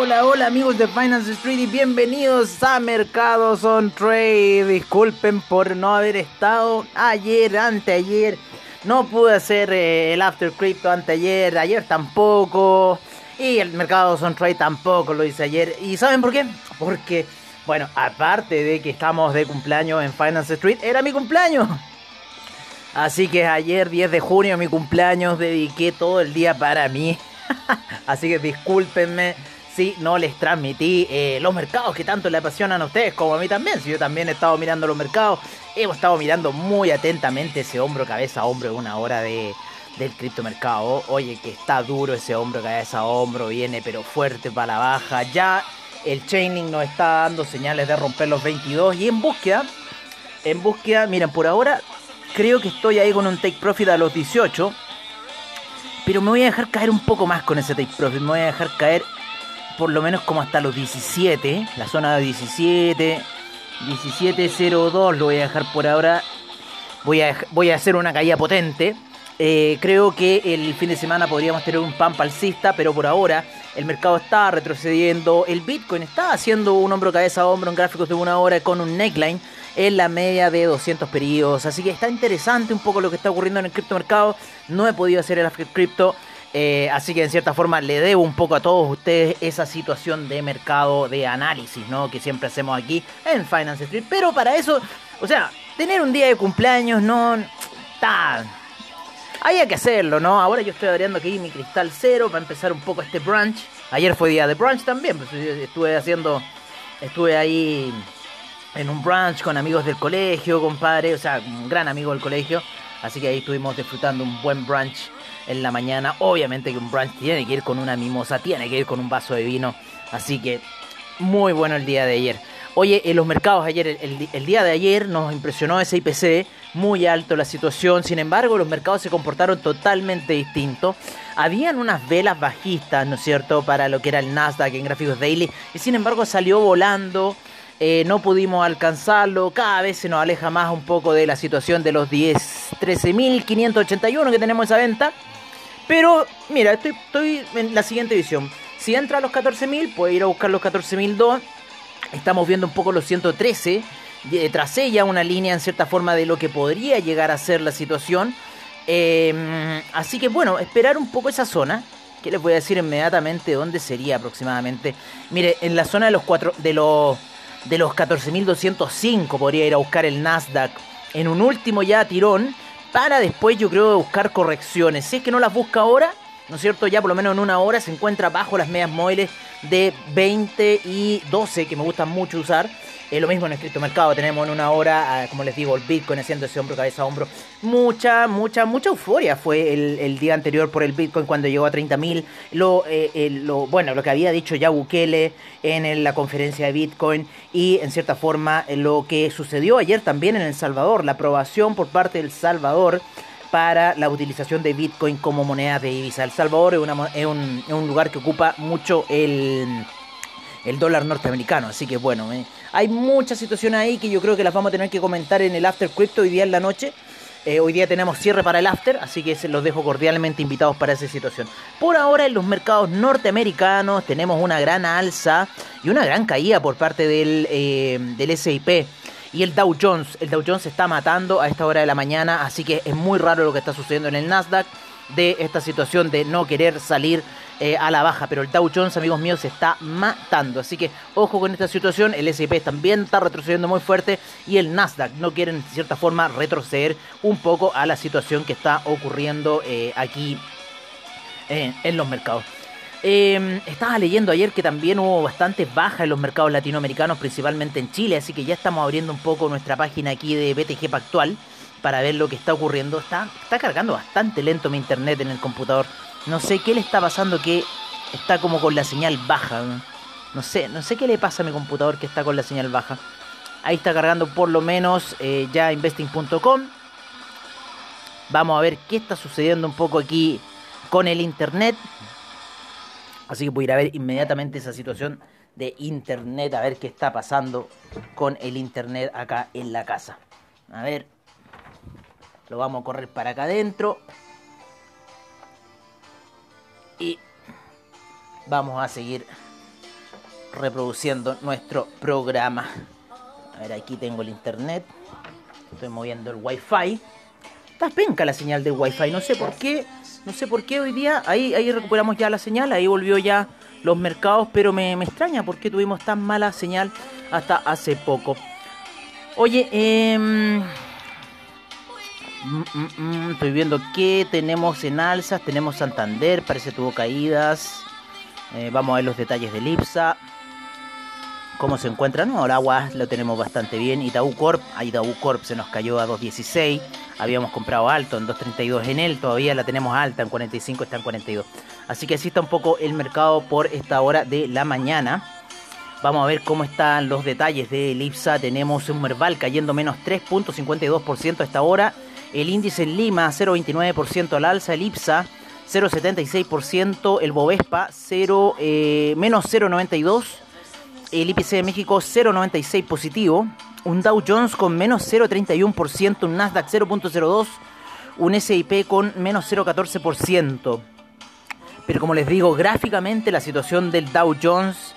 Hola, hola amigos de Finance Street y bienvenidos a Mercados on Trade. Disculpen por no haber estado ayer, anteayer. No pude hacer eh, el After Crypto anteayer, ayer tampoco. Y el Mercados on Trade tampoco lo hice ayer. ¿Y saben por qué? Porque, bueno, aparte de que estamos de cumpleaños en Finance Street, era mi cumpleaños. Así que ayer, 10 de junio, mi cumpleaños, dediqué todo el día para mí. Así que discúlpenme si no les transmití eh, los mercados que tanto le apasionan a ustedes como a mí también. Si yo también he estado mirando los mercados, hemos estado mirando muy atentamente ese hombro, cabeza, hombro, una hora de, del criptomercado. Oye, que está duro ese hombro, cabeza, hombro, viene pero fuerte para la baja. Ya el chaining nos está dando señales de romper los 22 y en búsqueda, en búsqueda, miren, por ahora creo que estoy ahí con un take profit a los 18 pero me voy a dejar caer un poco más con ese take profit. Me voy a dejar caer por lo menos como hasta los 17. La zona de 17. 17.02 lo voy a dejar por ahora. Voy a, voy a hacer una caída potente. Eh, creo que el fin de semana podríamos tener un pan alcista, pero por ahora el mercado está retrocediendo. El Bitcoin está haciendo un hombro cabeza a hombro en gráficos de una hora con un neckline en la media de 200 periodos. Así que está interesante un poco lo que está ocurriendo en el criptomercado. No he podido hacer el After Crypto. Eh, así que en cierta forma le debo un poco a todos ustedes esa situación de mercado de análisis, ¿no? Que siempre hacemos aquí en Finance Street. Pero para eso, o sea, tener un día de cumpleaños no está. Había que hacerlo, ¿no? Ahora yo estoy abriendo aquí mi cristal cero para empezar un poco este brunch. Ayer fue día de brunch también, pues estuve haciendo, estuve ahí en un brunch con amigos del colegio, compadre, o sea, un gran amigo del colegio. Así que ahí estuvimos disfrutando un buen brunch en la mañana. Obviamente que un brunch tiene que ir con una mimosa, tiene que ir con un vaso de vino. Así que muy bueno el día de ayer. Oye, en los mercados ayer, el, día de ayer nos impresionó ese IPC, muy alto la situación, sin embargo los mercados se comportaron totalmente distintos. Habían unas velas bajistas, ¿no es cierto?, para lo que era el Nasdaq en gráficos daily, y sin embargo salió volando eh, no pudimos alcanzarlo, cada vez se nos aleja más un poco de la situación de los 10, 13.581 que tenemos esa venta. Pero mira, estoy, estoy en la siguiente visión. Si entra a los 14.000, puede ir a buscar los 14.002. Estamos viendo un poco los 113. Tras ella una línea en cierta forma de lo que podría llegar a ser la situación. Em, así que bueno, esperar un poco esa zona. Que les voy a decir inmediatamente dónde sería aproximadamente. Mire, en la zona de los cuatro, de los de los 14.205 podría ir a buscar el Nasdaq en un último ya tirón para después yo creo buscar correcciones. Si es que no las busca ahora, ¿no es cierto? Ya por lo menos en una hora se encuentra bajo las medias móviles de 20 y 12 que me gustan mucho usar. Es lo mismo en el mercado tenemos en una hora, ah, como les digo, el Bitcoin haciendo ese hombro, cabeza a hombro. Mucha, mucha, mucha euforia fue el, día anterior por el Bitcoin cuando llegó a 30.000. Lo, eh, lo, bueno, lo que había dicho ya Bukele en la conferencia de Bitcoin y en cierta forma lo que sucedió ayer también en El Salvador, la aprobación por parte del Salvador para la utilización de Bitcoin como moneda de divisa. El Salvador es, una, un, es un lugar que ocupa mucho el el dólar norteamericano. Así que bueno, eh, hay muchas situaciones ahí que yo creo que las vamos a tener que comentar en el After Crypto hoy día en la noche. Eh, hoy día tenemos cierre para el after, así que se los dejo cordialmente invitados para esa situación. Por ahora en los mercados norteamericanos tenemos una gran alza y una gran caída por parte del, eh, del SIP y el Dow Jones. El Dow Jones se está matando a esta hora de la mañana, así que es muy raro lo que está sucediendo en el Nasdaq de esta situación de no querer salir eh, a la baja, pero el Dow amigos míos, se está matando. Así que ojo con esta situación. El S&P también está retrocediendo muy fuerte y el Nasdaq no quiere, en cierta forma, retroceder un poco a la situación que está ocurriendo eh, aquí eh, en los mercados. Em, estaba leyendo ayer que también hubo bastantes bajas en los mercados latinoamericanos, principalmente en Chile, así que ya estamos abriendo un poco nuestra página aquí de BTG Pactual para ver lo que está ocurriendo. Está, está cargando bastante lento mi internet en el computador. No sé qué le está pasando que está como con la señal baja. No sé, no sé qué le pasa a mi computador que está con la señal baja. Ahí está cargando por lo menos eh, ya investing.com. Vamos a ver qué está sucediendo un poco aquí con el internet. Así que voy a ir a ver inmediatamente esa situación de internet, a ver qué está pasando con el internet acá en la casa. A ver, lo vamos a correr para acá adentro. Y vamos a seguir reproduciendo nuestro programa. A ver, aquí tengo el internet. Estoy moviendo el wifi. Está penca la señal del wifi, no sé por qué. No sé por qué hoy día. Ahí, ahí recuperamos ya la señal, ahí volvió ya los mercados, pero me, me extraña por qué tuvimos tan mala señal hasta hace poco. Oye, eh, estoy viendo que tenemos en alzas, tenemos Santander, parece tuvo caídas. Eh, vamos a ver los detalles del IPSA. ¿Cómo se encuentra? No, el agua lo tenemos bastante bien. Itaú Corp, a Itaú Corp se nos cayó a 2.16. Habíamos comprado alto en 2.32 en él, todavía la tenemos alta en 45, está en 42. Así que así está un poco el mercado por esta hora de la mañana. Vamos a ver cómo están los detalles del IPSA. Tenemos un Merval cayendo menos 3.52% a esta hora. El índice en Lima 0.29% al alza. El IPSA 0.76%. El Bovespa 0, eh, menos 0.92%. El IPC de México 0.96 positivo. Un Dow Jones con menos 0.31%. Un Nasdaq 0.02%. Un SIP con menos 0.14%. Pero como les digo, gráficamente la situación del Dow Jones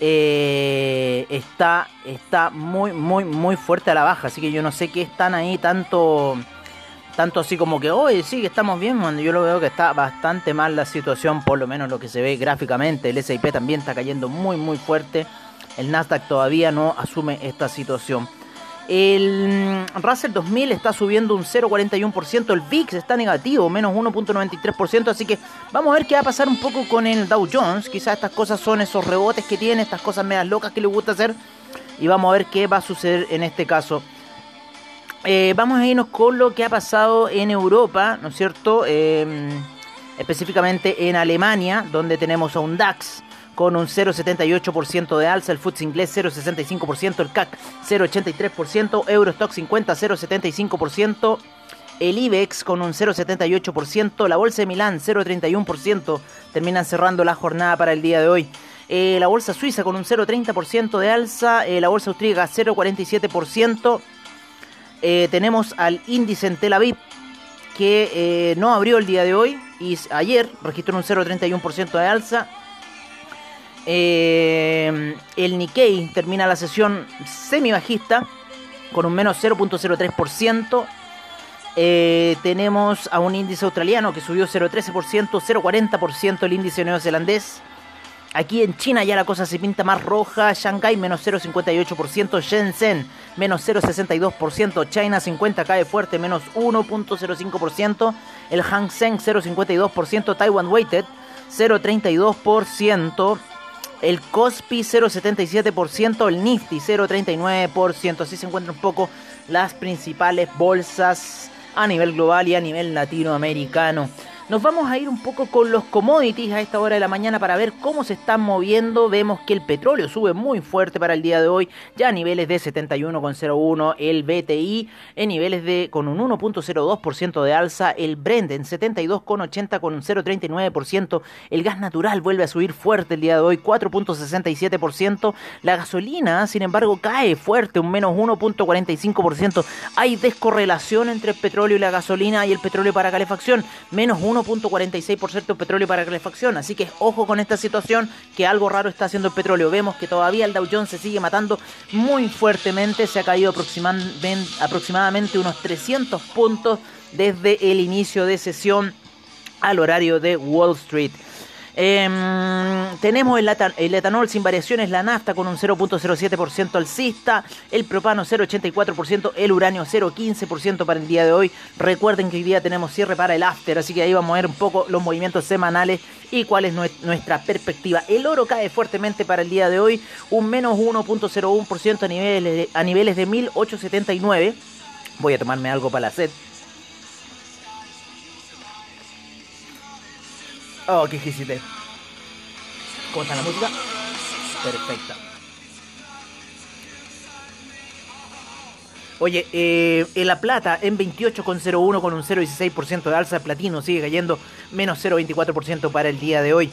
eh, está, está muy, muy, muy fuerte a la baja. Así que yo no sé qué están ahí tanto, tanto así como que, hoy sí, que estamos bien. Yo lo veo que está bastante mal la situación, por lo menos lo que se ve gráficamente. El SIP también está cayendo muy, muy fuerte. El Nasdaq todavía no asume esta situación. El Russell 2000 está subiendo un 0,41%. El VIX está negativo, menos 1,93%. Así que vamos a ver qué va a pasar un poco con el Dow Jones. Quizás estas cosas son esos rebotes que tiene, estas cosas medias locas que le gusta hacer. Y vamos a ver qué va a suceder en este caso. Eh, vamos a irnos con lo que ha pasado en Europa, ¿no es cierto? Eh, específicamente en Alemania, donde tenemos a un DAX con un 0,78% de alza, el FTSE inglés 0,65%, el CAC 0,83%, Eurostock 50 0,75%, el IBEX con un 0,78%, la Bolsa de Milán 0,31%, terminan cerrando la jornada para el día de hoy. Eh, la Bolsa Suiza con un 0,30% de alza, eh, la Bolsa Austríaca 0,47%, eh, tenemos al índice en Tel Aviv que no abrió el día de hoy y ayer registró un 0,31% de alza, eh, el Nikkei termina la sesión semi bajista con un menos 0.03%. Eh, tenemos a un índice australiano que subió 0.13%, 0.40% el índice neozelandés. Aquí en China ya la cosa se pinta más roja. Shanghai menos 0,58%. Shenzhen menos 0,62%. China 50 cae fuerte menos 1,05%. El Hang Seng 0,52%. Taiwan Weighted 0,32% el Cospi 0,77%, el Nifty 0,39%. Así se encuentran un poco las principales bolsas a nivel global y a nivel latinoamericano. Nos vamos a ir un poco con los commodities a esta hora de la mañana para ver cómo se están moviendo. Vemos que el petróleo sube muy fuerte para el día de hoy, ya a niveles de 71,01 el BTI, en niveles de con un 1.02% de alza, el Brent en 72,80 con un 0.39%, el gas natural vuelve a subir fuerte el día de hoy, 4.67%, la gasolina, sin embargo, cae fuerte, un menos 1.45%. Hay descorrelación entre el petróleo y la gasolina y el petróleo para calefacción, menos 1 1.46% petróleo para calefacción. Así que ojo con esta situación, que algo raro está haciendo el petróleo. Vemos que todavía el Dow Jones se sigue matando muy fuertemente. Se ha caído aproximadamente unos 300 puntos desde el inicio de sesión al horario de Wall Street. Em, tenemos el, etanol sin variaciones, la nafta con un 0.07% alcista, el propano 0.84%, el uranio 0.15% para el día de hoy. Recuerden que hoy día tenemos cierre para el after, así que ahí vamos a ver un poco los movimientos semanales y cuál es nuestra perspectiva. El oro cae fuertemente para el día de hoy, un menos 1.01% a a niveles de 1879. Voy a tomarme algo para la sed. Oh, qué exquisite. ¿Cómo está la música? Perfecta. Oye, eh, en La Plata en 28,01 con un 0,16% de alza. Platino sigue cayendo menos 0,24% para el día de hoy.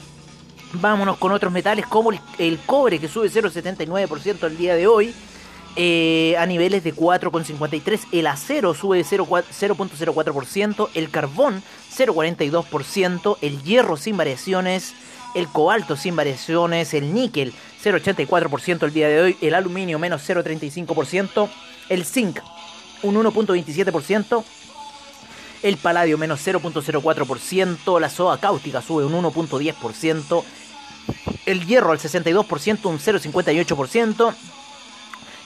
Vámonos con otros metales como el, cobre que sube 0,79% el día de hoy. Eh, a niveles de 4,53. El acero sube 0,04%. El carbón 0,42%. El hierro sin variaciones el cobalto sin variaciones, el níquel 0,84% el día de hoy, el aluminio menos 0,35%, el zinc un 1,27%, el paladio menos 0.04%, la soda cáustica sube un 1.10%, el hierro al 62%, un 0.58%,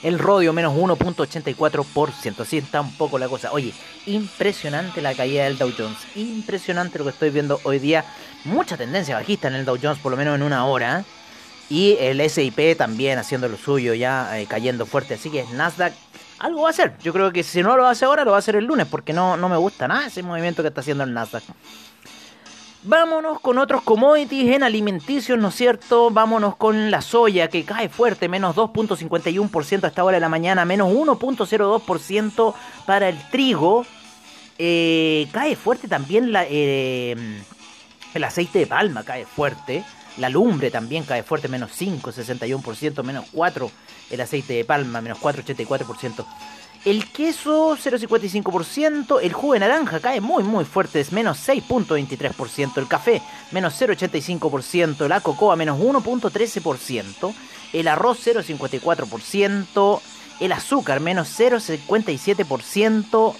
el rodio menos 1.84%. Así está un poco la cosa. Oye, impresionante la caída del Dow Jones. Impresionante lo que estoy viendo hoy día. Mucha tendencia bajista en el Dow Jones, por lo menos en una hora. Y el SIP también haciendo lo suyo, ya eh, cayendo fuerte. Así que Nasdaq algo va a hacer. Yo creo que si no lo hace ahora, lo va a hacer el lunes, porque no, no me gusta nada ese movimiento que está haciendo el Nasdaq. Vámonos con otros commodities en alimenticios, ¿no es cierto? Vámonos con la soya que cae fuerte, menos 2.51% a esta hora de la mañana, menos 1.02% para el trigo. Eh, cae fuerte también eh, el aceite de palma, cae fuerte. La lumbre también cae fuerte, menos 5,61%, menos 4% el aceite de palma, menos 4,84%. El queso 0,55%, el jugo de naranja cae muy muy fuerte, es menos 6.23%, el café menos 0,85%, la cocoa menos 1.13%, el arroz 0,54%, el azúcar menos 0,57%,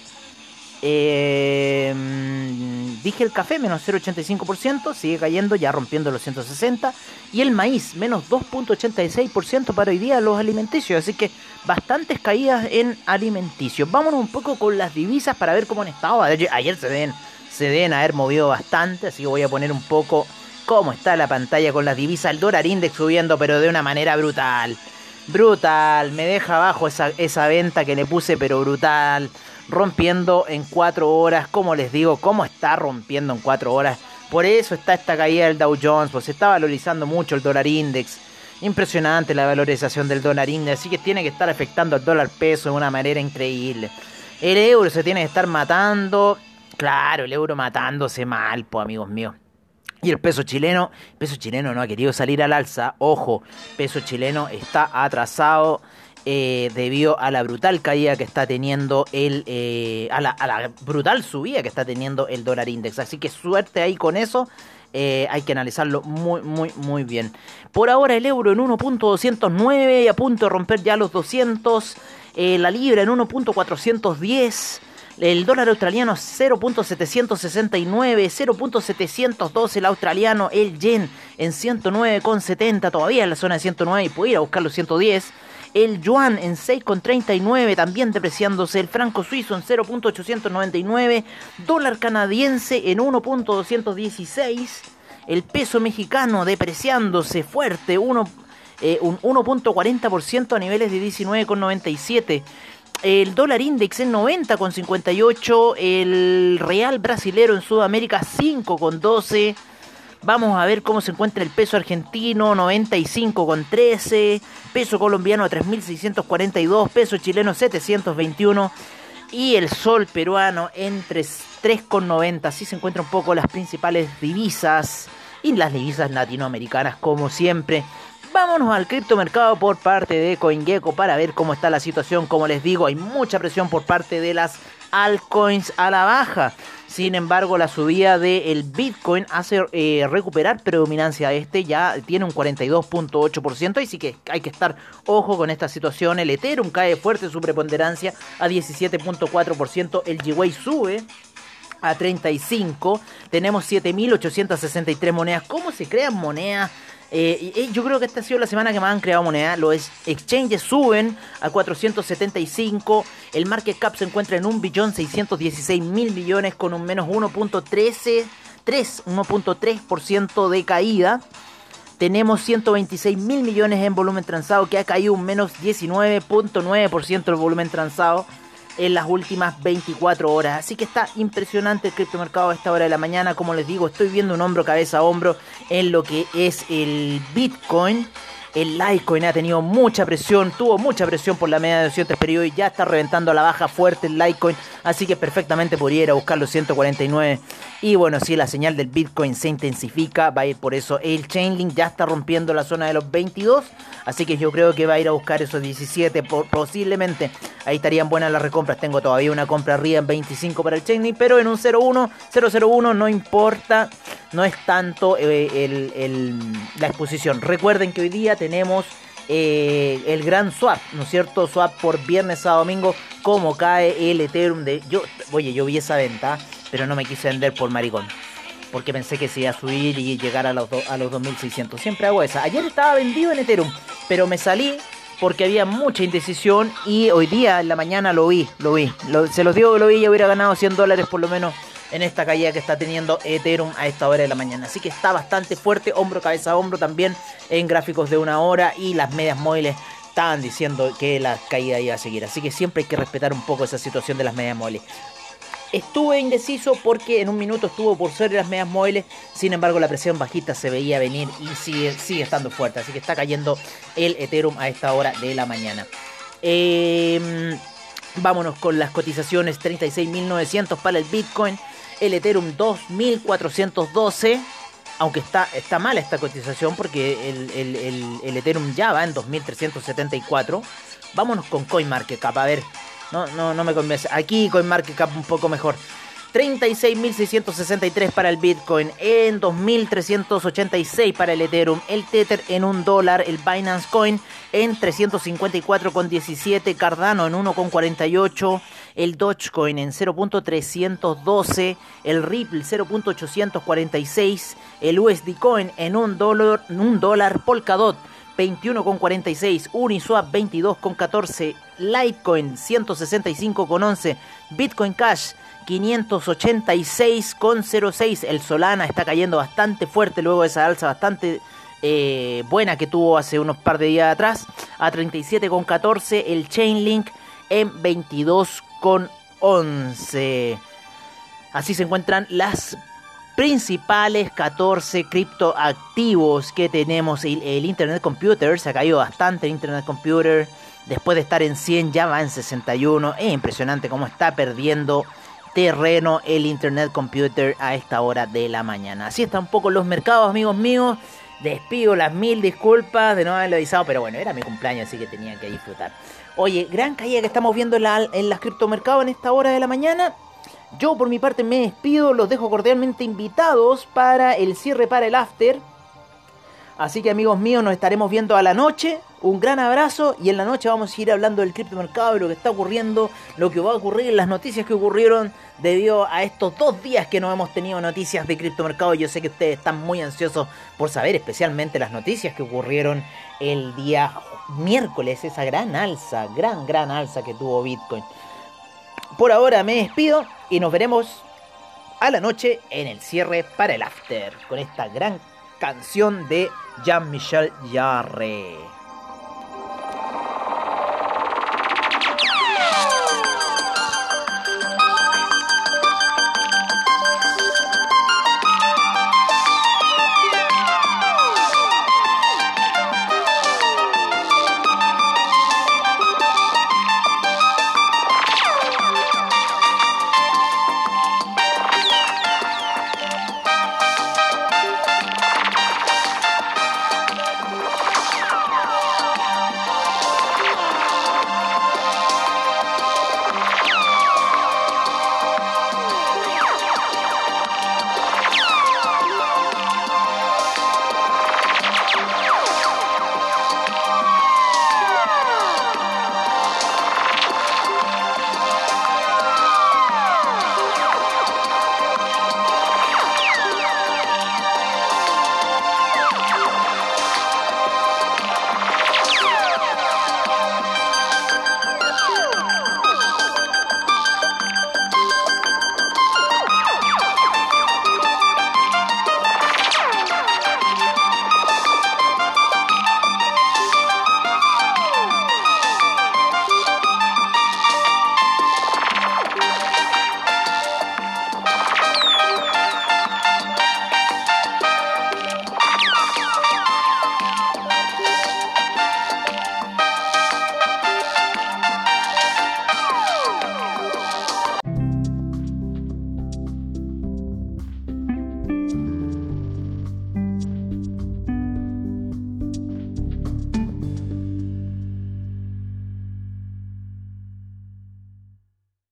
eh, dije el café menos 0,85%, sigue cayendo ya rompiendo los 160. Y el maíz menos 2,86% para hoy día los alimenticios. Así que bastantes caídas en alimenticios. Vámonos un poco con las divisas para ver cómo han estado. Ayer se deben, se deben haber movido bastante, así que voy a poner un poco cómo está la pantalla con las divisas. El dólar index subiendo pero de una manera brutal. Brutal, me deja abajo esa, esa venta que le puse pero brutal rompiendo en 4 horas. Como les digo, cómo está rompiendo en 4 horas. Por eso está esta caída del Dow Jones, pues se está valorizando mucho el dólar index. Impresionante la valorización del dólar index, así que tiene que estar afectando al dólar peso de una manera increíble. El euro se tiene que estar matando. Claro, el euro matándose mal, pues amigos míos. Y el peso chileno, peso chileno no ha querido salir al alza. Ojo, peso chileno está atrasado eh, debido a la brutal caída que está teniendo el. Eh, a, la, brutal subida que está teniendo el dólar index. Así que suerte ahí con eso. Eh, hay que analizarlo muy, muy, muy bien. Por ahora el euro en 1.209 y a punto de romper ya los 200. la libra en 1.410. El dólar australiano 0.769, 0.712 el australiano, el yen en 109,70, todavía en la zona de 109 y puede ir a buscar los 110 el yuan en 6,39 también depreciándose, el franco suizo en 0.899, dólar canadiense en 1.216, el peso mexicano depreciándose fuerte, eh, un 1.40% a niveles de 19,97. El dólar index en 90,58. El real brasilero en Sudamérica 5,12. Vamos a ver cómo se encuentra el peso argentino, 95,13, peso colombiano a 3.642, peso chileno 721 y el sol peruano en 3,90. Así se encuentran un poco las principales divisas y las divisas latinoamericanas como siempre. Vámonos al criptomercado por parte de CoinGecko para ver cómo está la situación. Como les digo, hay mucha presión por parte de las altcoins a la baja. Sin embargo, la subida del Bitcoin hace eh, recuperar predominancia. Este ya tiene un 42.8% y sí que hay que estar ojo con esta situación. El Ethereum cae fuerte su preponderancia a 17.4%. El Gwei sube a 35. Tenemos 7.863 monedas. ¿Cómo se crean monedas? Eh, yo creo que esta ha sido la semana que más han creado moneda. Los exchanges suben a 475. El market cap se encuentra en 1.616.000 millones con un menos 1.13, 1.3% de caída. Tenemos 126 mil millones en volumen transado que ha caído un menos 19.9% del volumen transado en las últimas 24 horas. Así que está impresionante el criptomercado a esta hora de la mañana. Como les digo, estoy viendo un hombro cabeza a hombro en lo que es el Bitcoin. El Litecoin ha tenido mucha presión, tuvo mucha presión por la media de 200 periodos y ya está reventando a la baja fuerte el Litecoin, así que perfectamente podría ir a buscar los 149. Y bueno, si la señal del Bitcoin se intensifica, va a ir por eso. El Chainlink ya está rompiendo la zona de los 22, así que yo creo que va a ir a buscar esos 17 posiblemente. Ahí estarían buenas las recompras. Tengo todavía una compra arriba en 25 para el Chainlink, pero en un 01, 001 no importa no es tanto eh, la exposición. Recuerden que hoy día tenemos eh, el gran swap, ¿no es cierto? Swap por viernes a domingo, como cae el Ethereum de... Yo, oye, yo vi esa venta, pero no me quise vender por maricón. Porque pensé que se iba a subir y llegar a los, a los 2600. Siempre hago esa. Ayer estaba vendido en Ethereum, pero me salí porque había mucha indecisión y hoy día en la mañana lo vi, lo vi. se los digo que lo vi y hubiera ganado 100 dólares por lo menos en esta caída que está teniendo Ethereum a esta hora de la mañana. Así que está bastante fuerte, hombro, cabeza, hombro también en gráficos de una hora y las medias móviles estaban diciendo que la caída iba a seguir. Así que siempre hay que respetar un poco esa situación de las medias móviles. Estuve indeciso porque en un minuto estuvo por sobre las medias móviles, sin embargo la presión bajista se veía venir y sigue, sigue estando fuerte, así que está cayendo el Ethereum a esta hora de la mañana. Em, vámonos con las cotizaciones 36.900 para el Bitcoin, el Ethereum 2412. Aunque está, está mala esta cotización porque el, Ethereum ya va en 2374. Vámonos con CoinMarketCap. A ver, no, no, no me convence. Aquí CoinMarketCap un poco mejor. 36.663 para el Bitcoin, en 2.386 para el Ethereum, el Tether en un dólar, el Binance Coin en 354,17, Cardano en 1,48, el Dogecoin en 0.312, el Ripple 0.846, el USD Coin en un dólar, un dólar Polkadot 21,46, Uniswap 22,14, Litecoin 165,11, Bitcoin Cash 586,06. El Solana está cayendo bastante fuerte luego de esa alza bastante eh, buena que tuvo hace unos par de días atrás. A 37,14. El Chainlink en 22,11. Así se encuentran las principales 14 criptoactivos que tenemos. El, el, Internet Computer se ha caído bastante. El Internet Computer, después de estar en 100, ya va en 61. Es impresionante cómo está perdiendo terreno el Internet Computer a esta hora de la mañana. Así están un poco los mercados, amigos míos. Despido las mil disculpas de no haberlo avisado, pero bueno, era mi cumpleaños, así que tenía que disfrutar. Oye, gran caída que estamos viendo en, la, en las criptomercados en esta hora de la mañana. Yo por mi parte me despido, los dejo cordialmente invitados para el cierre para el after. Así que amigos míos, nos estaremos viendo a la noche. Un gran abrazo y en la noche vamos a ir hablando del criptomercado, de lo que está ocurriendo, lo que va a ocurrir, las noticias que ocurrieron debido a estos dos días que no hemos tenido noticias de criptomercado. Yo sé que ustedes están muy ansiosos por saber especialmente las noticias que ocurrieron el día miércoles, esa gran alza, gran, gran alza que tuvo Bitcoin. Por ahora me despido y nos veremos a la noche en el cierre para el after con esta gran canción de Jean-Michel Jarre.